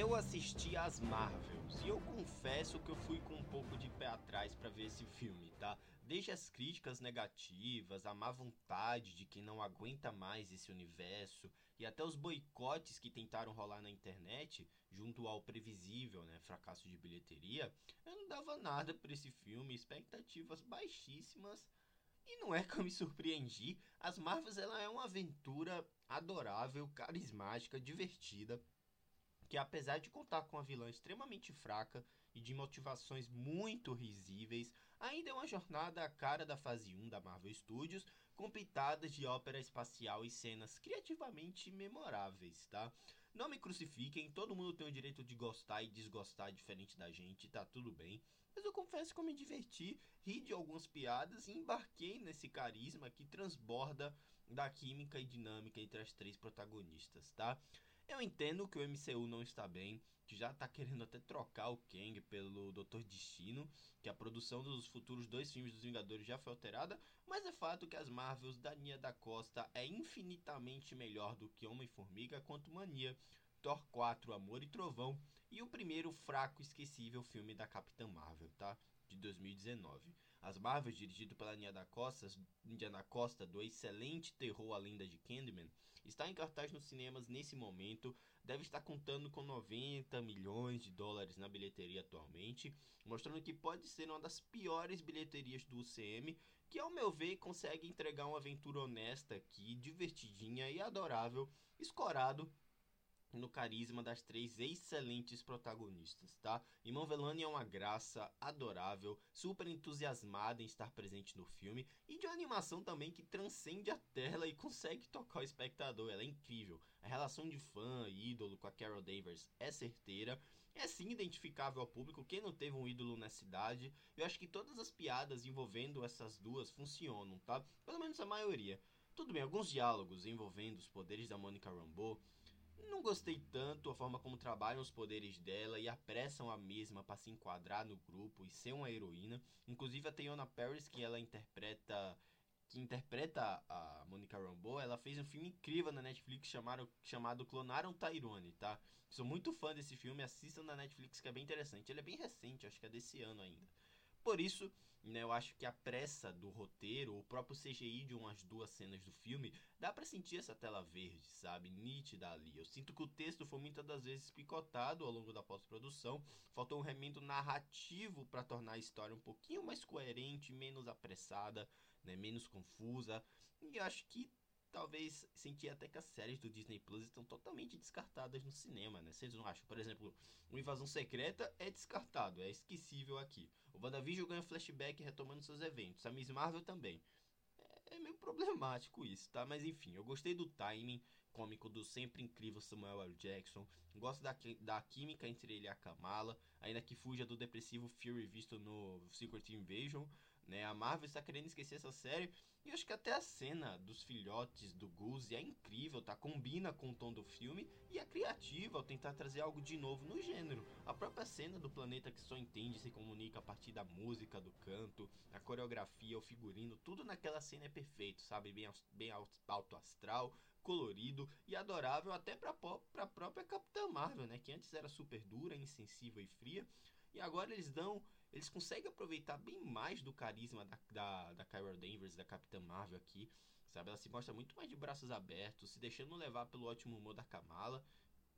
Eu assisti às Marvels e eu confesso que eu fui com um pouco de pé atrás para ver esse filme, tá? Desde as críticas negativas, a má vontade de quem não aguenta mais esse universo e até os boicotes que tentaram rolar na internet, junto ao previsível, né, fracasso de bilheteria, eu não dava nada para esse filme, expectativas baixíssimas. E não é que eu me surpreendi, as Marvels ela é uma aventura adorável, carismática, divertida que apesar de contar com uma vilã extremamente fraca e de motivações muito risíveis, ainda é uma jornada à cara da fase 1 da Marvel Studios, com pitadas de ópera espacial e cenas criativamente memoráveis, tá? Não me crucifiquem, todo mundo tem o direito de gostar e desgostar diferente da gente, tá tudo bem. Mas eu confesso que eu me diverti, ri de algumas piadas e embarquei nesse carisma que transborda da química e dinâmica entre as três protagonistas, tá? Eu entendo que o MCU não está bem, que já está querendo até trocar o Kang pelo Doutor Destino, que a produção dos futuros dois filmes dos Vingadores já foi alterada, mas é fato que as Marvels da Nia da Costa é infinitamente melhor do que Homem-Formiga quanto Mania, Thor 4, Amor e Trovão e o primeiro fraco esquecível filme da Capitã Marvel, tá? De 2019. As Marvels, dirigido pela Nia da Costa, Indiana Costa, do excelente terror A Lenda de Candyman, está em cartaz nos cinemas nesse momento, deve estar contando com 90 milhões de dólares na bilheteria atualmente, mostrando que pode ser uma das piores bilheterias do UCM, que ao meu ver consegue entregar uma aventura honesta aqui, divertidinha e adorável, escorado no carisma das três excelentes protagonistas, tá? Iman Velani é uma graça adorável, super entusiasmada em estar presente no filme e de uma animação também que transcende a tela e consegue tocar o espectador. Ela é incrível. A relação de fã e ídolo com a Carol Danvers é certeira. É sim identificável ao público. Quem não teve um ídolo nessa idade, eu acho que todas as piadas envolvendo essas duas funcionam, tá? Pelo menos a maioria. Tudo bem, alguns diálogos envolvendo os poderes da Monica Rambeau não gostei tanto a forma como trabalham os poderes dela e apressam a mesma para se enquadrar no grupo e ser uma heroína. Inclusive a Teyona Paris, que ela interpreta que interpreta a Monica Rambeau, ela fez um filme incrível na Netflix chamado, chamado Clonaram Tyrone, tá? Sou muito fã desse filme, assistam na Netflix que é bem interessante. Ele é bem recente, acho que é desse ano ainda. Por isso, né, eu acho que a pressa do roteiro, o próprio CGI de umas duas cenas do filme, dá para sentir essa tela verde, sabe? Nítida ali. Eu sinto que o texto foi muitas das vezes picotado ao longo da pós-produção. Faltou um remendo narrativo para tornar a história um pouquinho mais coerente, menos apressada, né, menos confusa. E acho que talvez sentir até que as séries do Disney Plus estão totalmente descartadas no cinema, né? Vocês não acham? Por exemplo, o Invasão Secreta é descartado, é esquecível aqui. O WandaVision ganha flashback retomando seus eventos. A Miss Marvel também. É, é meio problemático isso, tá? Mas enfim, eu gostei do timing cômico do sempre incrível Samuel L. Jackson. Gosto da, da química entre ele e a Kamala, ainda que fuja do depressivo Fury visto no Secret Invasion. Né? A Marvel está querendo esquecer essa série. E acho que até a cena dos filhotes do Goose é incrível, tá? Combina com o tom do filme e é criativa ao tentar trazer algo de novo no gênero. A própria cena do planeta que só entende se comunica a partir da música, do canto, a coreografia, o figurino, tudo naquela cena é perfeito, sabe? Bem, bem alto astral, colorido e adorável até para a própria Capitã Marvel, né? Que antes era super dura, insensível e fria. E agora eles dão eles conseguem aproveitar bem mais do carisma da, da, da Kyra Danvers, da Capitã Marvel aqui, sabe? Ela se mostra muito mais de braços abertos, se deixando levar pelo ótimo humor da Kamala,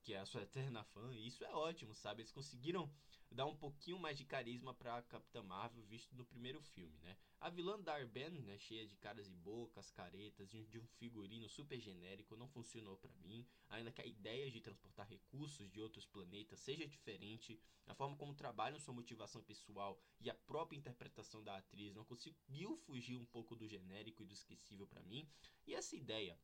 que é a sua eterna fã, e isso é ótimo, sabe? Eles conseguiram dar um pouquinho mais de carisma pra Capitã Marvel, visto no primeiro filme, né? A vilã Darben, né, cheia de caras e bocas, caretas, de um figurino super genérico, não funcionou para mim. Ainda que a ideia de transportar recursos de outros planetas seja diferente, a forma como trabalham sua motivação pessoal e a própria interpretação da atriz não conseguiu fugir um pouco do genérico e do esquecível para mim. E essa ideia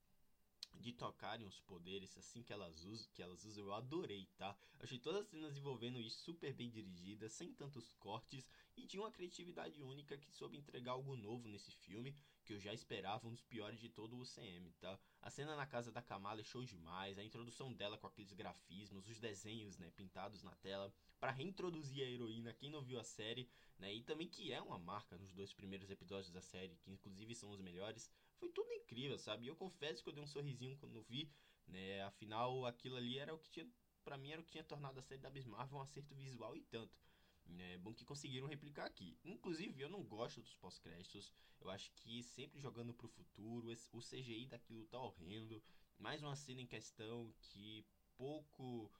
de tocarem os poderes assim que elas usam, que elas usam, eu adorei, tá? Achei todas as cenas envolvendo isso super bem dirigidas, sem tantos cortes e tinha uma criatividade única que soube entregar algo novo nesse filme, que eu já esperava um dos piores de todo o UCM, tá? A cena na casa da Kamala é show demais, a introdução dela com aqueles grafismos, os desenhos, né, pintados na tela, para reintroduzir a heroína, quem não viu a série, né, e também que é uma marca nos dois primeiros episódios da série, que inclusive são os melhores, foi tudo incrível, sabe? Eu confesso que eu dei um sorrisinho quando vi, né? Afinal, aquilo ali era o que tinha para mim era o que tinha tornado a série da Miss Marvel um acerto visual e tanto. É bom que conseguiram replicar aqui. Inclusive, eu não gosto dos pós-créditos. Eu acho que sempre jogando pro futuro, o CGI daquilo tá horrendo. Mais uma cena em questão que pouco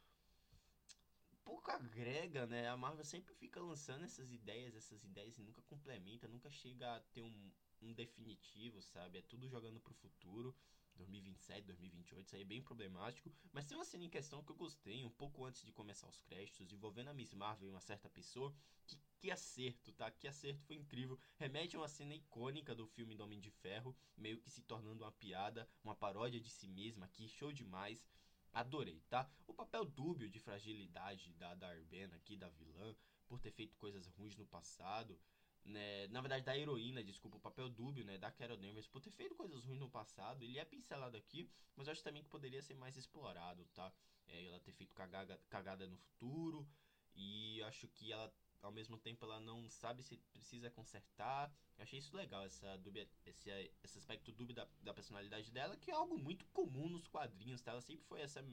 pouco agrega, né? A Marvel sempre fica lançando essas ideias, essas ideias e nunca complementa, nunca chega a ter um, um definitivo, sabe? É tudo jogando pro futuro. 2027, 2028, isso aí é bem problemático. Mas tem uma cena em questão que eu gostei, um pouco antes de começar os créditos, envolvendo a Miss Marvel e uma certa pessoa. Que, que acerto, tá? Que acerto, foi incrível. Remete a uma cena icônica do filme do Homem de Ferro, meio que se tornando uma piada, uma paródia de si mesma aqui, show demais. Adorei, tá? O papel dúbio de fragilidade da Darbena aqui, da vilã, por ter feito coisas ruins no passado, né? Na verdade, da heroína, desculpa, o papel dúbio, né? Da Carol Danvers, por ter feito coisas ruins no passado, ele é pincelado aqui, mas eu acho também que poderia ser mais explorado, tá? É, ela ter feito cagada, cagada no futuro, e acho que ela ao mesmo tempo ela não sabe se precisa consertar. Eu achei isso legal, essa dúbia, esse, esse aspecto dúbio da, da, personalidade dela, que é algo muito comum nos quadrinhos, tá? Ela sempre foi essa,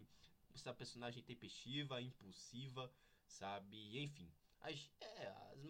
essa personagem tempestiva, impulsiva, sabe? Enfim.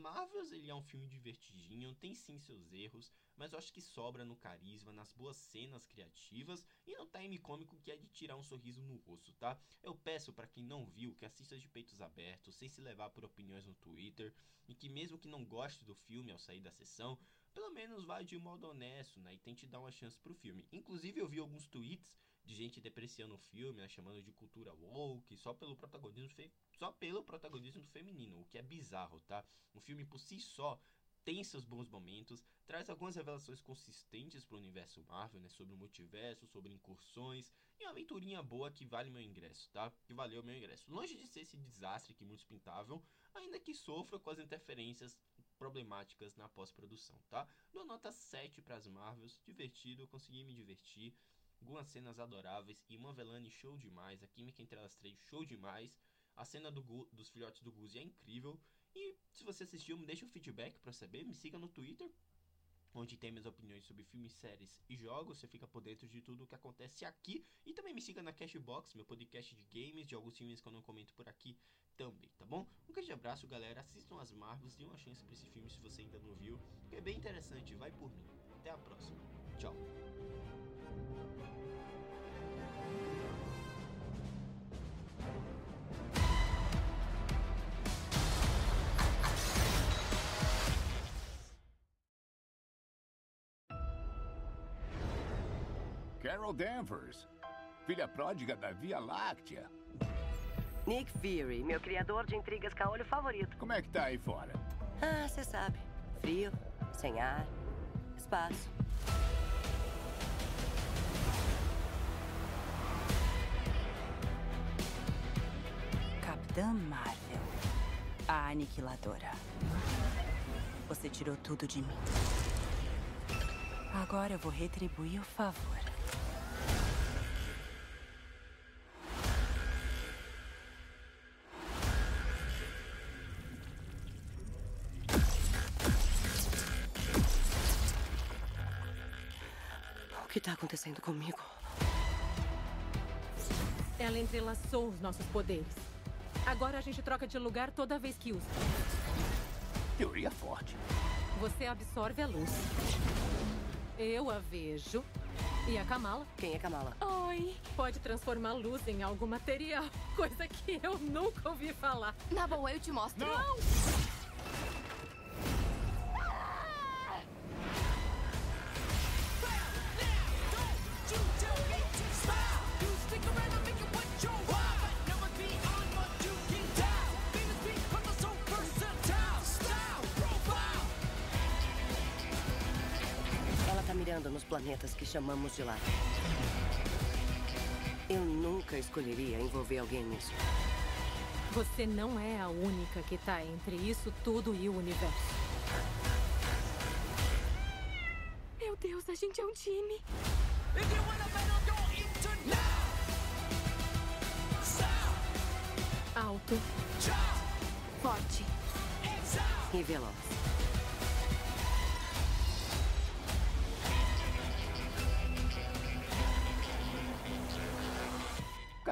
Marvels, ele é um filme divertidinho, tem sim seus erros, mas eu acho que sobra no carisma, nas boas cenas criativas e no time cômico que é de tirar um sorriso no rosto, tá? Eu peço para quem não viu que assista de peitos abertos, sem se levar por opiniões no Twitter, e que mesmo que não goste do filme ao sair da sessão, pelo menos vá de modo honesto, né? E tente dar uma chance pro filme. Inclusive eu vi alguns tweets de gente depreciando o filme, né, chamando de cultura woke, só pelo protagonismo fe... só pelo protagonismo feminino, o que é bizarro, tá? O filme por si só tem seus bons momentos, traz algumas revelações consistentes para o universo Marvel, né, sobre o multiverso, sobre incursões, e uma aventurinha boa que vale meu ingresso, tá? Que valeu meu ingresso. Longe de ser esse desastre que muitos pintavam, ainda que sofra com as interferências problemáticas na pós-produção, tá? Dou nota 7 para as Marvels, divertido, consegui me divertir, algumas cenas adoráveis e uma Velane show demais, a química entre elas três show demais. A cena do Gu, dos filhotes do Guzi é incrível. E se você assistiu, me deixa o feedback para saber, me siga no Twitter, onde tem minhas opiniões sobre filmes, séries e jogos. Você fica por dentro de tudo o que acontece aqui. E também me siga na Cashbox, meu podcast de games, de alguns filmes que eu não comento por aqui também, tá bom? Um grande abraço, galera. Assistam as Marvels, dê uma chance pra esse filme se você ainda não viu, que é bem interessante. Vai por mim. Até a próxima. Tchau. Carol Danvers, filha pródiga da Via Láctea. Nick Fury, meu criador de intrigas caolho favorito. Como é que tá aí fora? Ah, você sabe. Frio, sem ar, espaço. Capitã Marvel, a aniquiladora. Você tirou tudo de mim. Agora eu vou retribuir o favor. Que tá acontecendo comigo? Ela entrelaçou os nossos poderes. Agora a gente troca de lugar toda vez que usa. Teoria forte. Você absorve a luz. Eu a vejo. E a Kamala? Quem é Kamala? Oi! Pode transformar luz em algo material. Coisa que eu nunca ouvi falar. Na boa, eu te mostro. Não! Ela nos planetas que chamamos de lar. Eu nunca escolheria envolver alguém nisso. Você não é a única que tá entre isso tudo e o universo. Meu Deus, a gente é um time. Alto, Forte. E veloz.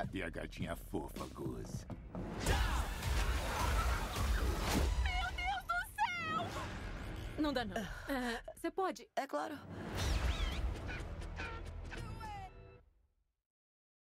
Cadê a gatinha fofa, Gus? Não dá, não. É, Você pode. É claro.